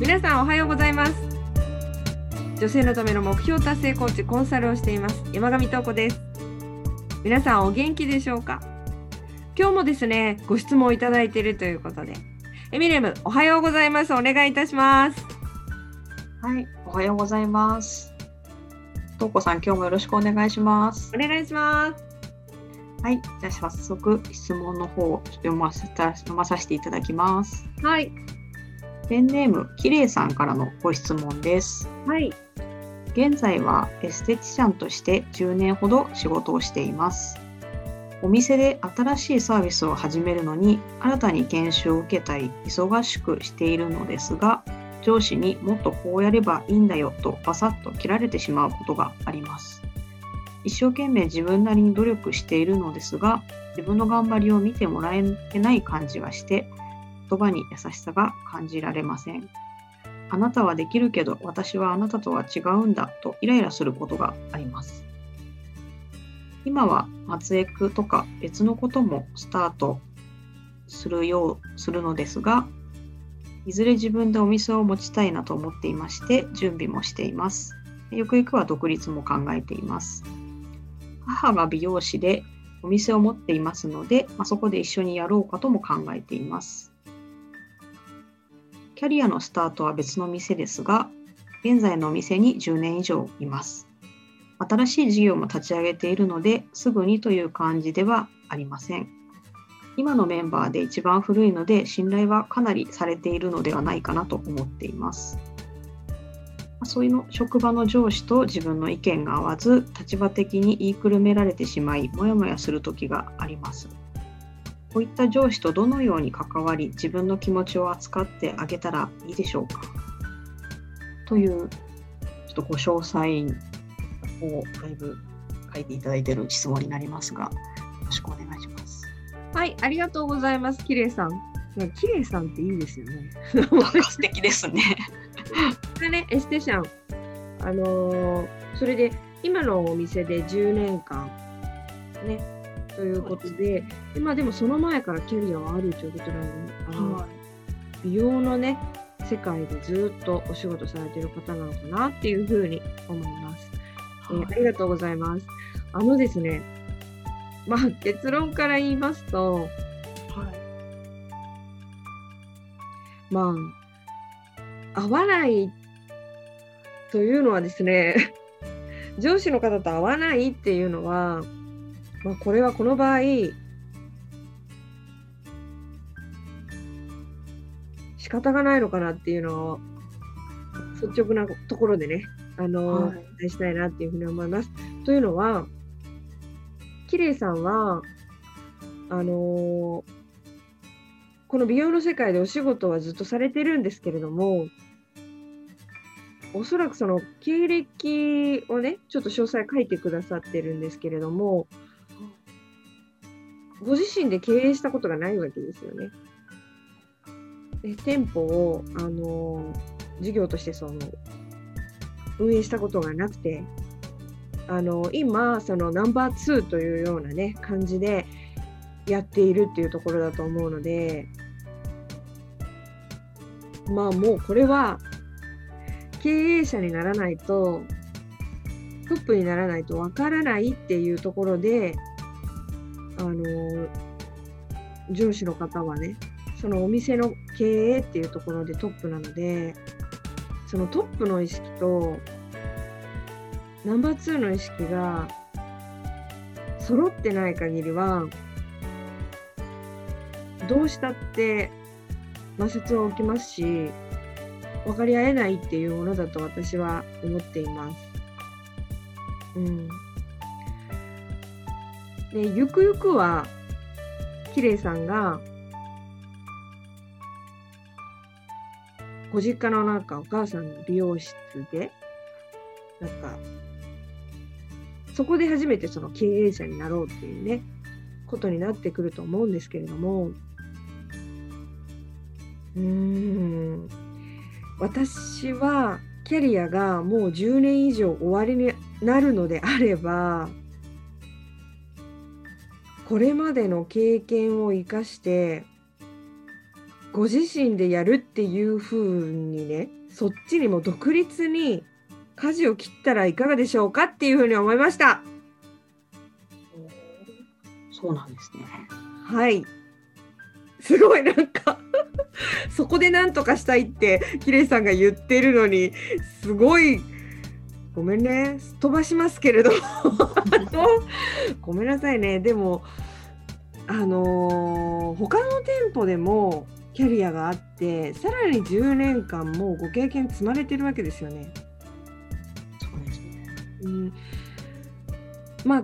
皆さんおはようございます。女性のための目標達成コーチコンサルをしています。山上東子です。皆さんお元気でしょうか？今日もですねご質問をいただいているということで。エミレムおはようございます。お願いいたします。はいおはようございます。東子さん今日もよろしくお願いします。お願いします。はいじゃあ早速質問の方を読ませた読まさせていただきます。はいペンネームきれいさんからのご質問です。はい。現在はエステティシャンとして10年ほど仕事をしています。お店で新しいサービスを始めるのに新たに研修を受けたり忙しくしているのですが上司にもっとこうやればいいんだよとバサッと切られてしまうことがあります。一生懸命自分なりに努力しているのですが自分の頑張りを見てもらえてない感じがして言葉に優しさが感じられません。あなたはできるけど私はあなたとは違うんだとイライラすることがあります。今は松江区とか別のこともスタートするようするのですがいずれ自分でお店を持ちたいなと思っていまして準備もしています。ゆくゆくは独立も考えています。母が美容師でお店を持っていますので、まあ、そこで一緒にやろうかとも考えています。キャリアのスタートは別の店ですが現在のお店に10年以上います。新しい事業も立ち上げているのですぐにという感じではありません。今のメンバーで一番古いので信頼はかなりされているのではないかなと思っています。そういうの職場の上司と自分の意見が合わず立場的に言いくるめられてしまいモヤモヤする時があります。こういった上司とどのように関わり自分の気持ちを扱ってあげたらいいでしょうか？というちょっとご詳細をだいぶ書いていただいている質問になりますがよろしくお願いします。はいありがとうございますきれいさん。きれいさんっていいですよね。素敵ですね。がね、エステシャン。あのー、それで、今のお店で10年間、ね、ということで、でまあ、でもその前からキャリアはあるということなので、はい、美容のね、世界でずっとお仕事されてる方なのかなっていうふうに思います、はい、えー、ありがとうございます。あのですね、まあ、結論から言いますと、はい、まあ、合わないというのはですね 上司の方と合わないっていうのは、まあ、これはこの場合仕方がないのかなっていうのを率直なところでねあの、はい、お伝えしたいなっていうふうに思います。というのはきれいさんはあのーこの美容の世界でお仕事はずっとされてるんですけれども、おそらくその経歴をね、ちょっと詳細書いてくださってるんですけれども、ご自身で経営したことがないわけですよね。で店舗を、あの事業としてその運営したことがなくて、あの今、そのナンバー2というようなね、感じでやっているっていうところだと思うので、まあもうこれは経営者にならないとトップにならないとわからないっていうところであの上司の方はねそのお店の経営っていうところでトップなのでそのトップの意識とナンバー2の意識が揃ってない限りはどうしたって摩擦は起きますし分かり合えないっていうものだと私は思っています。うん。で、ゆくゆくは、きれいさんが、ご実家のなんかお母さんの美容室で、なんか、そこで初めてその経営者になろうっていうね、ことになってくると思うんですけれども、うーん、私はキャリアがもう10年以上終わりになるのであればこれまでの経験を生かしてご自身でやるっていう風にねそっちにも独立に舵を切ったらいかがでしょうかっていうふうに思いました。そうなんですね。はい。すごいなんか そこで何とかしたいってキレイさんが言ってるのにすごいごめんね飛ばしますけれど ごめんなさいねでもあのー他の店舗でもキャリアがあってさらに10年間もご経験積まれてるわけですよね。そうですね。うん、まあ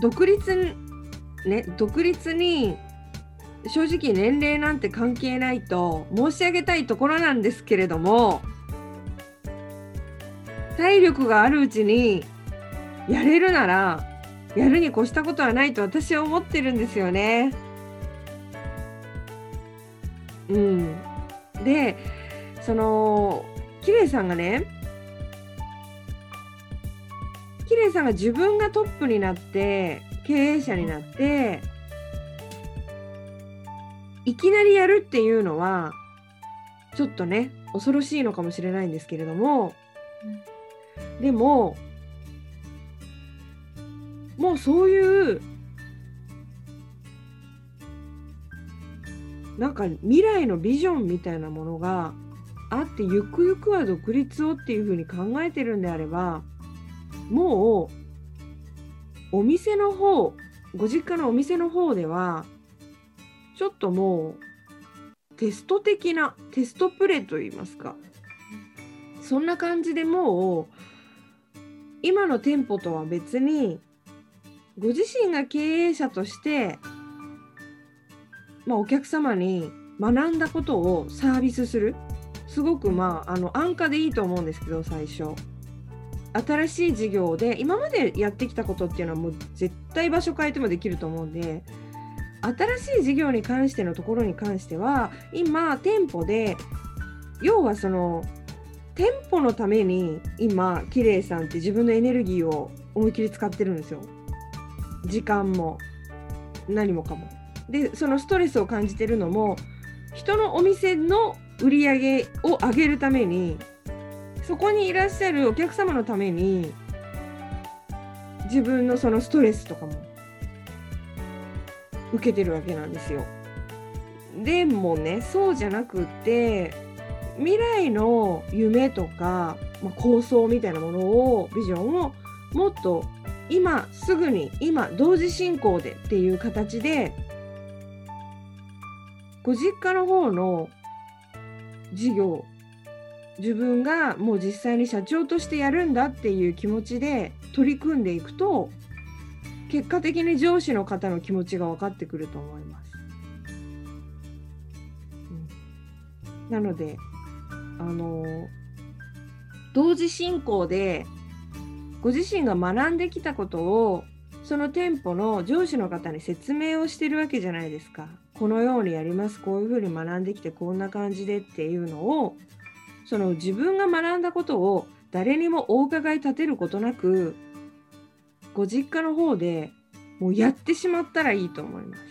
独立にね独立に正直年齢なんて関係ないと申し上げたいところなんですけれども体力があるうちにやれるならやるに越したことはないと私は思ってるんですよね。うん、でそのキレイさんがねキレイさんが自分がトップになって経営者になっていきなりやるっていうのはちょっとね恐ろしいのかもしれないんですけれども、でももうそういうなんか未来のビジョンみたいなものがあってゆくゆくは独立をっていうふうに考えてるんであればもうお店の方ご実家のお店の方ではちょっともうテスト的なテストプレイといいますかそんな感じでもう今の店舗とは別にご自身が経営者として、まあ、お客様に学んだことをサービスする。すごくまああの安価でいいと思うんですけど最初。新しい事業で今までやってきたことっていうのはもう絶対場所変えてもできると思うんで新しい事業に関してのところに関しては今店舗で要はその店舗のために今キレイさんって自分のエネルギーを思いっきり使ってるんですよ時間も何もかもでそのストレスを感じてるのも人のお店の売り上げを上げるためにそこにいらっしゃるお客様のために自分のそのストレスとかも受けてるわけなんですよ。でもねそうじゃなくて未来の夢とか、まあ、構想みたいなものをビジョンをもっと今すぐに今同時進行でっていう形でご実家の方の事業自分がもう実際に社長としてやるんだっていう気持ちで取り組んでいくと結果的に上司の方の気持ちが分かってくると思います。うん、なのであの同時進行でご自身が学んできたことをその店舗の上司の方に説明をしてるわけじゃないですか。このようにやりますこういうふうに学んできてこんな感じでっていうのをその自分が学んだことを誰にもお伺い立てることなくご実家の方でもうやってしまったらいいと思います。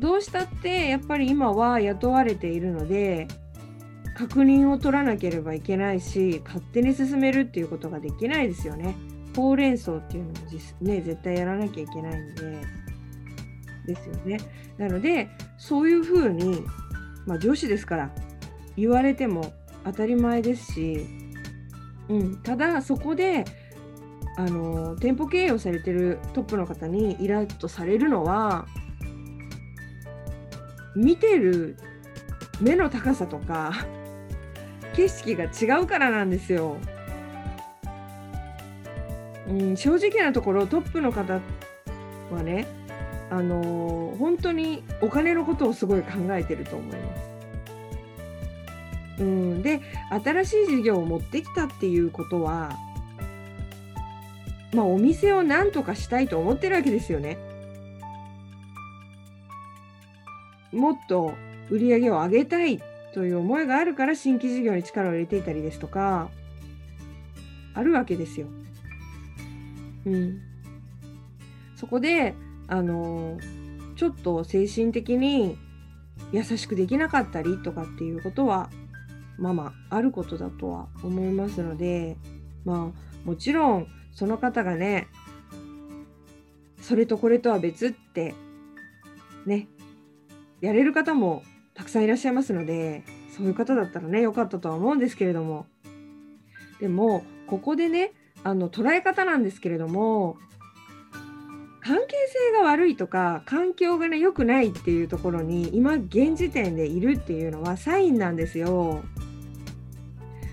どうしたってやっぱり今は雇われているので確認を取らなければいけないし勝手に進めるっていうことができないですよね。ほうれん草っていうのも、ね、絶対やらなきゃいけないんでですよね。なのでそういうふうに、まあ、上司ですから言われても当たり前ですし、うん、ただそこであの店舗経営をされてるトップの方にイラッとされるのは見てる目の高さとか景色が違うからなんですよ。うん、正直なところトップの方はね、あの本当にお金のことをすごい考えてると思います。うん、で新しい事業を持ってきたっていうことは、まあ、お店を何とかしたいと思ってるわけですよね。もっと売り上げを上げたいという思いがあるから新規事業に力を入れていたりですとかあるわけですよ。うん、そこであのちょっと精神的に優しくできなかったりとかっていうことはまあまああることだとは思いますのでまあもちろんその方がねそれとこれとは別ってねやれる方もたくさんいらっしゃいますのでそういう方だったらね良かったとは思うんですけれどもでもここでねあの捉え方なんですけれども関係性が悪いとか環境がね良くないっていうところに今現時点でいるっていうのはサインなんですよ。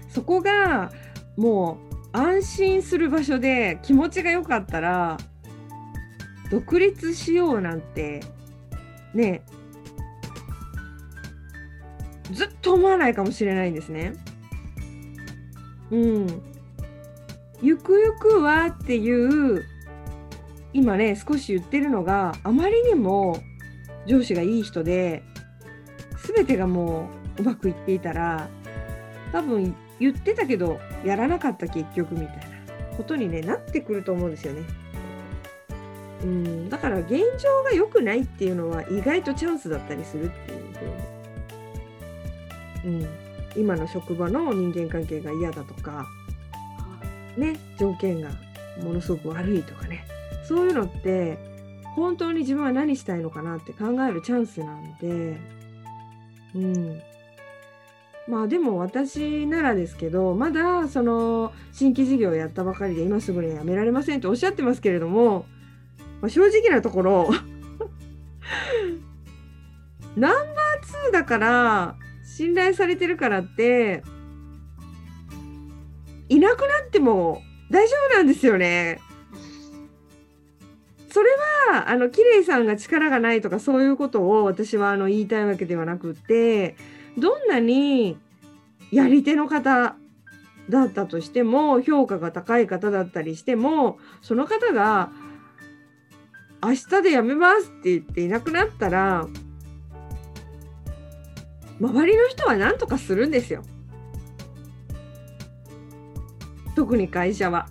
そこがもう安心する場所で気持ちが良かったら独立しようなんてねずっと思わないかもしれないんですね。うん。ゆくゆくはっていう今ね少し言ってるのがあまりにも上司がいい人で全てがもううまくいっていたら多分言ってたけどやらなかった結局みたいなことに、ね、なってくると思うんですよね。うん、だから現状が良くないっていうのは意外とチャンスだったりするっていうう、ん、今の職場の人間関係が嫌だとか、ね、条件がものすごく悪いとかね。そういうのって本当に自分は何したいのかなって考えるチャンスなんで、うん、まあでも私ならですけどまだその新規事業をやったばかりで今すぐにはやめられませんとおっしゃってますけれども、まあ、正直なところ ナンバー2だから信頼されてるからっていなくなっても大丈夫なんですよね。それはあの綺麗さんが力がないとかそういうことを私はあの言いたいわけではなくってどんなにやり手の方だったとしても評価が高い方だったりしてもその方が明日で辞めますって言っていなくなったら周りの人は何とかするんですよ。特に会社は。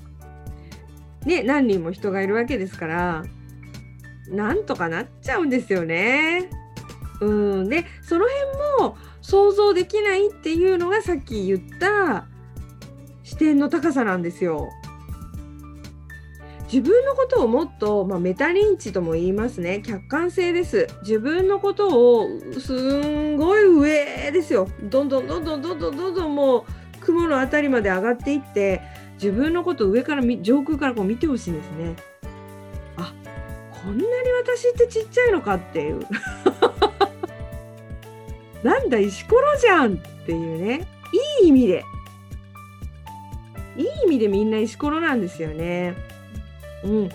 ね何人も人がいるわけですからなんとかなっちゃうんですよね。うんでその辺も想像できないっていうのがさっき言った視点の高さなんですよ。自分のことをもっと、まあ、メタ認知とも言いますね。客観性です。自分のことをすんごい上ですよ。どんどんどんどんどんどんどんどんもう雲の辺りまで上がっていって自分のことを上から上空からこう見てほしいんですね。あこんなに私ってちっちゃいのかっていう。なんだ石ころじゃんっていうね。いい意味で。いい意味でみんな石ころなんですよね。うん、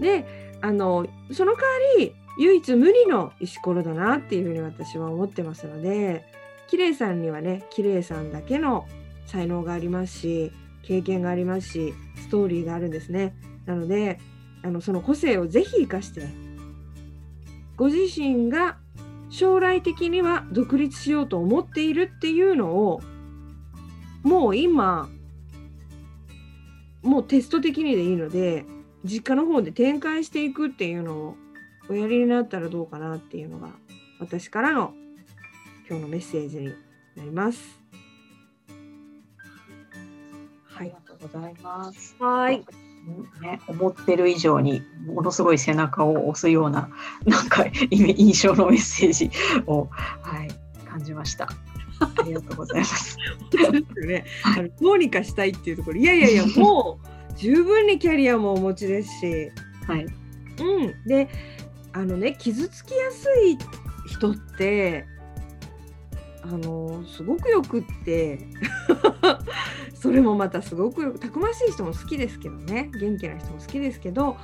であのその代わり唯一無二の石ころだなっていうふうに私は思ってますので綺麗さんにはね綺麗さんだけの才能がありますし経験がありますしストーリーがあるんですね。なのであのその個性をぜひ生かしてご自身が将来的には独立しようと思っているっていうのをもう今もうテスト的にでいいので実家の方で展開していくっていうのをおやりになったらどうかなっていうのが私からの今日のメッセージになります。はい、ありがとうございます。はい。ね、思ってる以上にものすごい背中を押すようななんか印象のメッセージを、はい、感じました。ありがとうございます。ね、あのどうにかしたいっていうところいやいやいや もう十分にキャリアもお持ちですし、はい、うん、であのね傷つきやすい人ってあのすごくよくって それもまたすごくたくましい人も好きですけどね。元気な人も好きですけど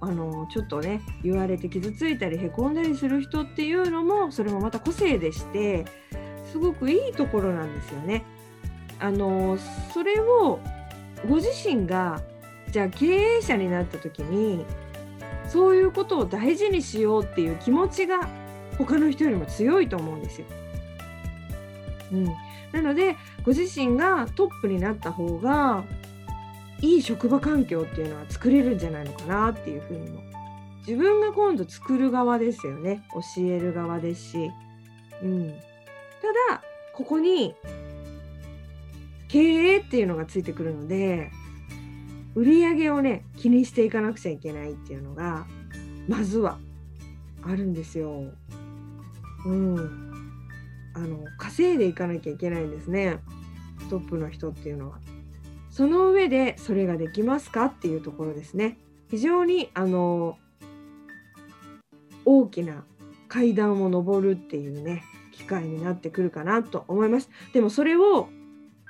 あのちょっとね言われて傷ついたりへこんだりする人っていうのもそれもまた個性でしてすごくいいところなんですよね。あのそれをご自身がじゃあ経営者になった時にそういうことを大事にしようっていう気持ちが他の人よりも強いと思うんですよ。うん、なのでご自身がトップになった方がいい職場環境っていうのは作れるんじゃないのかなっていうふうにも。自分が今度作る側ですよね。教える側ですし。うん、ただここに経営っていうのがついてくるので売り上げをね気にしていかなくちゃいけないっていうのがまずはあるんですよ。うん、あの稼いでいかなきゃいけないんですねトップの人っていうのは。その上でそれができますかっていうところですね。非常にあの大きな階段を上るっていうね機会になってくるかなと思います。でもそれを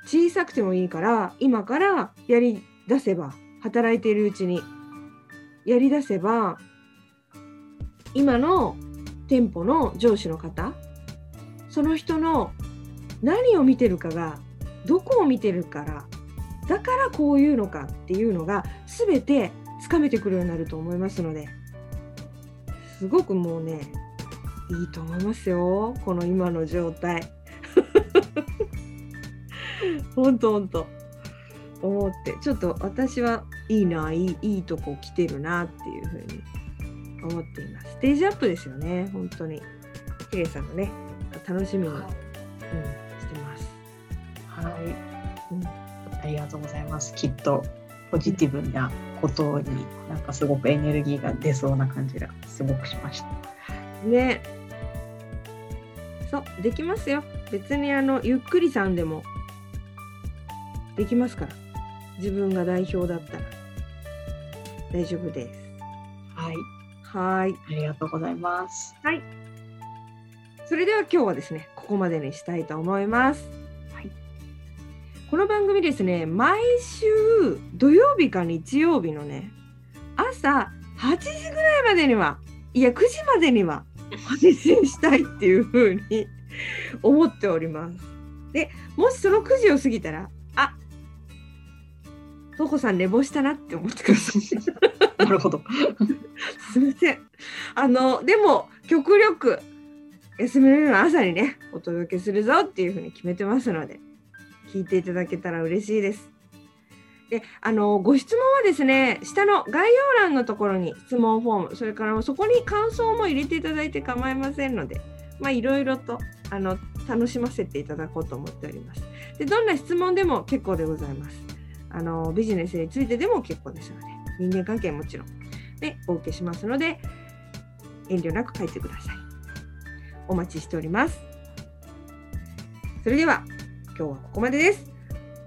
小さくてもいいから今からやり出せば働いているうちに。やり出せば今の店舗の上司の方その人の何を見てるかがどこを見てるからだからこういうのかっていうのが全てつかめてくるようになると思いますので。すごくもうねいいと思いますよ。この今の状態。ほんとほんと。思ってちょっと私はいいないいいいとこ来てるなっていうふうに思っています。ステージアップですよね本当に。ヒレさんがね楽しみに、うん、してます。はい、うんありがとうございます。きっとポジティブなことになんかすごくエネルギーが出そうな感じがすごくしました。ねそうできますよ別にあのゆっくりさんでもできますから自分が代表だったら。大丈夫です。はい、はーい。ありがとうございます。はい。それでは今日はですねここまでにしたいと思います。はい。この番組ですね毎週土曜日か日曜日のね朝8時ぐらいまでにはいや9時までには配信したいっていう風に思っております。でもしその9時を過ぎたらあとこさん寝坊したなって思ってください。なるほど。すみません。あのでも極力休みの日の朝にねお届けするぞっていう風に決めてますので聞いていただけたら嬉しいです。であのご質問はですね下の概要欄のところに質問フォームそれからそこに感想も入れていただいて構いませんのでまあいろいろとあの楽しませていただこうと思っております。でどんな質問でも結構でございます。あのビジネスについてでも結構ですので人間関係もちろんでお受けしますので遠慮なく書いてください。お待ちしております。それでは今日はここまでです。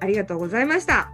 ありがとうございました。